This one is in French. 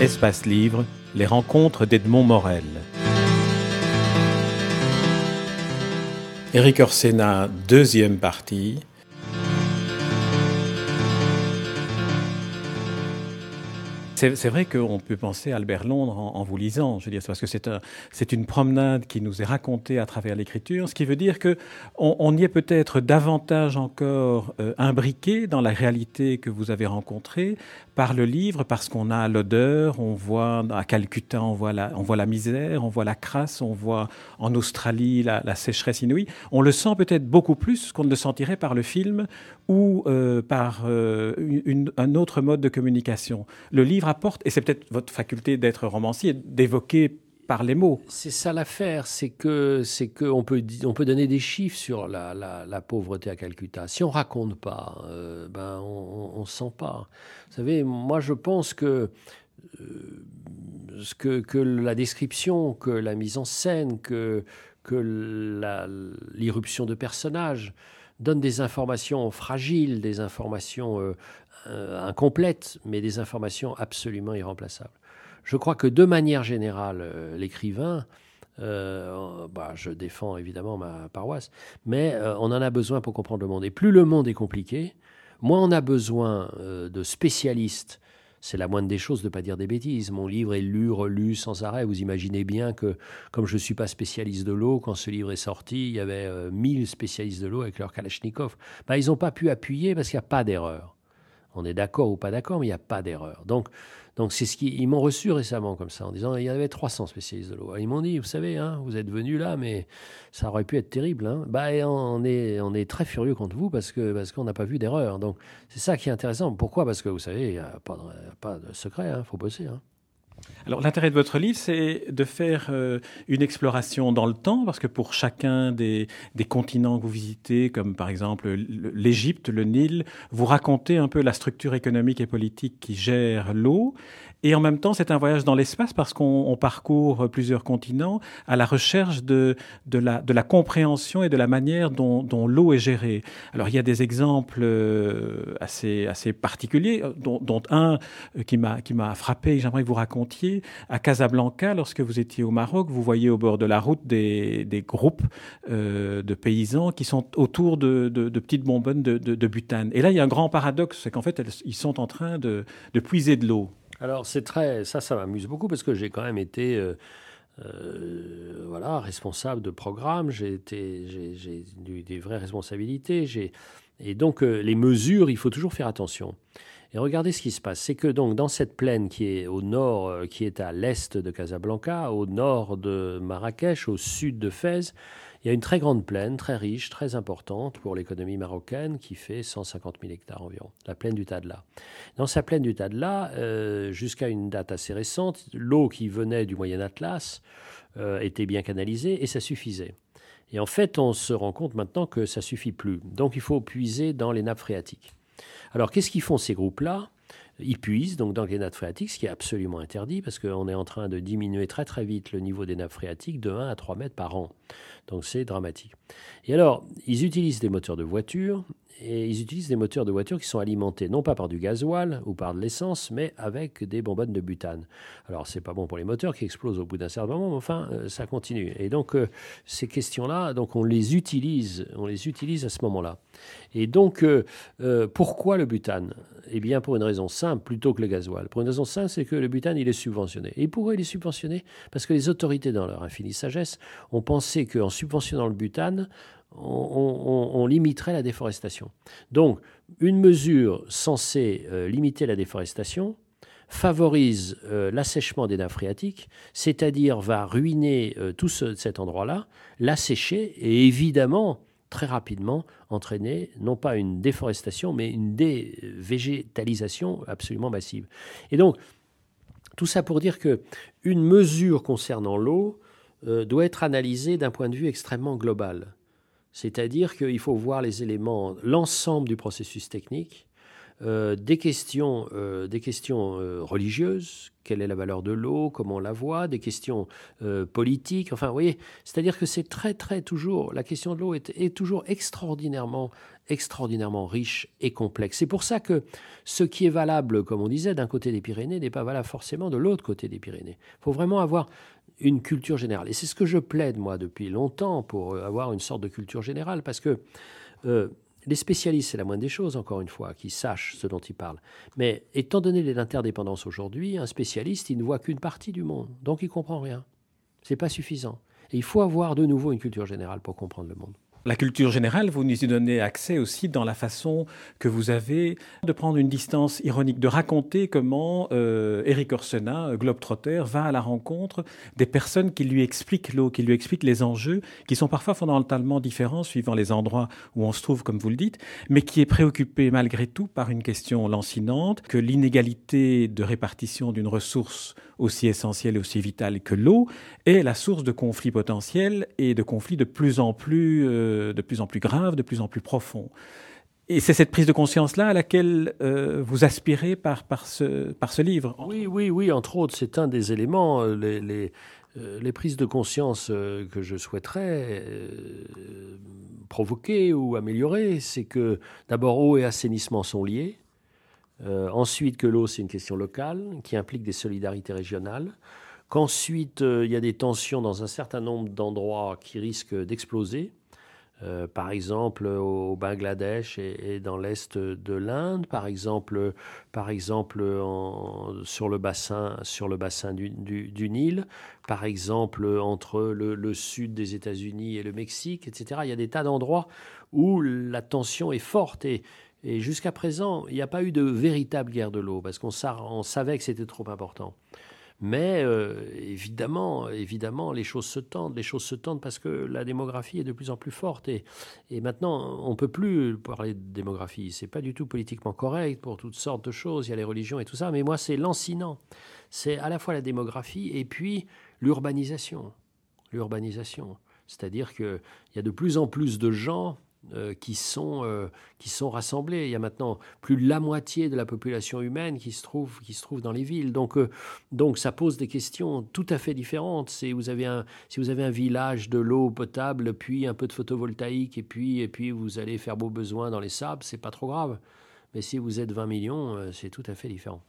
Espace Livre, les rencontres d'Edmond Morel. Éric Orsena, deuxième partie. C'est vrai qu'on peut penser à Albert Londres en, vous lisant, je veux dire, parce que c'est une promenade qui nous est racontée à travers l'écriture, ce qui veut dire que on, y est peut-être davantage encore euh, imbriqué dans la réalité que vous avez rencontrée par le livre, parce qu'on a l'odeur, on voit à Calcutta, on voit la, on voit la misère, on voit la crasse, on voit en Australie la, sécheresse inouïe. On le sent peut-être beaucoup plus qu'on ne le sentirait par le film ou euh, par euh, un autre mode de communication. Le livre apporte, et c'est peut-être votre faculté d'être romancier, d'évoquer par les mots. C'est ça l'affaire, c'est que c'est que on peut on peut donner des chiffres sur la, la, pauvreté à Calcutta. Si on raconte pas, euh, ben on, on, sent pas. Vous savez, moi je pense que euh, que, que la description, que la mise en scène, que que l'irruption de personnages donne des informations fragiles, des informations euh, euh, incomplètes, mais des informations absolument irremplaçables. Je crois que de manière générale, euh, l'écrivain, bah, je défends évidemment ma paroisse, mais on en a besoin pour comprendre le monde. Et plus le monde est compliqué, moins on a besoin de spécialistes c'est la moindre des choses de ne pas dire des bêtises. Mon livre est lu, relu sans arrêt. Vous imaginez bien que, comme je ne suis pas spécialiste de l'eau, quand ce livre est sorti, il y avait euh, mille spécialistes de l'eau avec leur Kalachnikov. Ben, ils n'ont pas pu appuyer parce qu'il n'y a pas d'erreur. On est d'accord ou pas d'accord, mais il n'y a pas d'erreur. Donc, donc c'est ce qui, ils m'ont reçu récemment comme ça en disant il y avait 300 spécialistes de l'eau. Ils m'ont dit vous savez hein, vous êtes venu là mais ça aurait pu être terrible. Hein. Bah on est on est très furieux contre vous parce que parce qu'on n'a pas vu d'erreur. Donc c'est ça qui est intéressant. Pourquoi? Parce que vous savez il n'y a pas de, secret. Il hein, faut bosser. Alors l'intérêt de votre livre, c'est de faire euh, une exploration dans le temps, parce que pour chacun des, des continents que vous visitez, comme par exemple l'Égypte, le Nil, vous racontez un peu la structure économique et politique qui gère l'eau. Et en même temps, c'est un voyage dans l'espace parce qu'on parcourt plusieurs continents à la recherche de, de, la, de la compréhension et de la manière dont, l'eau est gérée. Alors, il y a des exemples euh, assez, assez particuliers, dont, un euh, qui m'a frappé, j'aimerais que vous À Casablanca, lorsque vous étiez au Maroc, vous voyez au bord de la route des, groupes euh, de paysans qui sont autour de, petites bonbonnes de, butane. Et là, il y a un grand paradoxe, c'est qu'en fait, ils sont en train de, puiser de l'eau. Alors c'est très, ça, ça m'amuse beaucoup parce que j'ai quand même été, euh, euh, voilà, responsable de programme. J'ai eu des vraies responsabilités. Et donc les mesures, il faut toujours faire attention. Et regardez ce qui se passe. C'est que donc dans cette plaine qui est au nord, qui est à l'est de Casablanca, au nord de Marrakech, au sud de Fès, il y a une très grande plaine, très riche, très importante pour l'économie marocaine, qui fait 150 000 hectares environ, la plaine du Tadla. Dans sa plaine du Tadla, euh, jusqu'à une date assez récente, l'eau qui venait du Moyen Atlas euh, était bien canalisée et ça suffisait. Et en fait, on se rend compte maintenant que ça suffit plus. Donc il faut puiser dans les nappes phréatiques. Alors qu'est-ce qu'ils font ces groupes-là? Ils puisent donc dans les nappes phréatiques, ce qui est absolument interdit parce qu'on est en train de diminuer très très vite le niveau des nappes phréatiques de 1 à 3 mètres par an. Donc c'est dramatique. Et alors, ils utilisent des moteurs de voiture et ils utilisent des moteurs de voiture qui sont alimentés non pas par du gasoil ou par de l'essence, mais avec des bonbonnes de butane. Alors c'est pas bon pour les moteurs qui explosent au bout d'un certain moment, mais enfin euh, ça continue. Et donc euh, ces questions-là, on les utilise, on les utilise à ce moment-là. Et donc euh, pourquoi le butane? Eh bien pour une raison simple plutôt que le gasoil. Pour une raison simple, c'est que le butane il est subventionné. Et pourquoi il est subventionné? Parce que les autorités dans leur infinie sagesse ont pensé qu'en subventionnant le butane, on, limiterait la déforestation. Donc, une mesure censée euh, limiter la déforestation favorise euh, l'assèchement des nappes phréatiques, c'est-à-dire va ruiner euh, tout cet endroit-là, l'assécher et évidemment très rapidement entraîner non pas une déforestation, mais une dévégétalisation absolument massive. Et donc, tout ça pour dire que une mesure concernant l'eau doit être analysée d'un point de vue extrêmement global. C'est-à-dire qu'il faut voir les éléments, l'ensemble du processus technique, euh, des questions, euh, des questions euh, religieuses, quelle est la valeur de l'eau, comment on la voit, des questions politiques, enfin, vous voyez, c'est-à-dire que c'est très, très toujours, la question de l'eau est, toujours extraordinairement extraordinairement riche et complexe. C'est pour ça que ce qui est valable, comme on disait, d'un côté des Pyrénées n'est pas valable forcément de l'autre côté des Pyrénées. Il faut vraiment avoir une culture générale. Et c'est ce que je plaide, moi, depuis longtemps, pour avoir une sorte de culture générale, parce que les spécialistes, c'est la moindre des choses, encore une fois, qui sachent ce dont ils parlent. Mais étant donné l'interdépendance aujourd'hui, un spécialiste, il ne voit qu'une partie du monde, donc il comprend rien. C'est pas suffisant. Il faut avoir de nouveau une culture générale pour comprendre le monde. La culture générale, vous nous y donnez accès aussi dans la façon que vous avez de prendre une distance ironique, de raconter comment euh, Eric Orsena, Globetrotter, va à la rencontre des personnes qui lui expliquent l'eau, qui lui expliquent les enjeux, qui sont parfois fondamentalement différents suivant les endroits où on se trouve, comme vous le dites, mais qui est préoccupé malgré tout par une question lancinante, que l'inégalité de répartition d'une ressource aussi essentielle et aussi vitale que l'eau est la source de conflits potentiels et de conflits de plus en plus... Euh, de, plus en plus grave, de plus en plus profond. Et c'est cette prise de conscience-là à laquelle euh, vous aspirez par, ce, par ce livre. Oui, oui, oui, entre autres, c'est un des éléments. Euh, les, les, euh, les prises de conscience que je souhaiterais provoquer ou améliorer, c'est que d'abord eau et assainissement sont liés. ensuite, que l'eau, c'est une question locale qui implique des solidarités régionales qu'ensuite il y a des tensions dans un certain nombre d'endroits qui risquent d'exploser, euh, par exemple au Bangladesh et, dans l'est de l'Inde, par exemple, par exemple sur le bassin, sur le bassin du, Nil, par exemple entre le, sud des États-Unis et le Mexique, etc. Il y a des tas d'endroits où la tension est forte et, et jusqu'à présent, il n'y a pas eu de véritable guerre de l'eau parce qu'on savait que c'était trop important. Mais euh, évidemment, évidemment, les choses se tendent. Les choses se tendent parce que la démographie est de plus en plus forte. Et, maintenant, on peut plus parler de démographie. C'est pas du tout politiquement correct pour toutes sortes de choses. Il y a les religions et tout ça. Mais moi, c'est lancinant. C'est à la fois la démographie et puis l'urbanisation. L'urbanisation. C'est-à-dire qu'il y a de plus en plus de gens euh, qui, sont, euh, qui sont rassemblés. Il y a maintenant plus de la moitié de la population humaine qui se trouve, qui se trouve dans les villes. Donc, euh, donc ça pose des questions tout à fait différentes. Si vous avez un, si vous avez un village de l'eau potable, puis un peu de photovoltaïque, et puis, et puis vous allez faire vos besoins dans les sables, c'est pas trop grave. Mais si vous êtes 20 millions, c'est tout à fait différent.